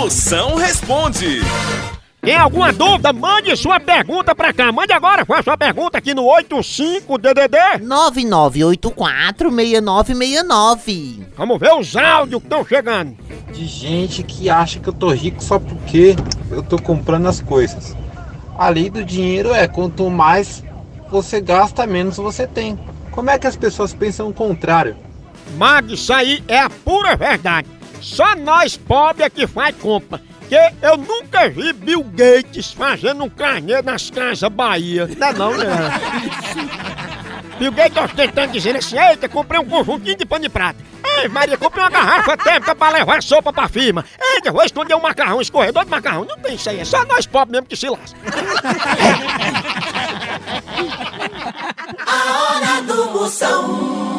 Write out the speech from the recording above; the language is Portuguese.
Moção responde. Tem alguma dúvida? Mande sua pergunta pra cá. Mande agora, faça sua pergunta aqui no 85DDD. 99846969. Vamos ver os áudios que estão chegando. de gente que acha que eu tô rico só porque eu tô comprando as coisas. A lei do dinheiro é quanto mais você gasta, menos você tem. Como é que as pessoas pensam o contrário? Mag, isso aí é a pura verdade. Só nós pobres é que faz compra. Porque eu nunca vi Bill Gates fazendo um carnê nas casas Bahia. Não é não, né? Bill Gates ostentando dizendo assim, eita, comprei um conjuntinho de pano de prata. Ei, Maria, comprei uma garrafa térmica pra levar sopa pra firma. Eita, vou esconder um macarrão, escorredor de macarrão. Não tem isso aí, é só nós pobres mesmo que se lasca. A hora do Moção.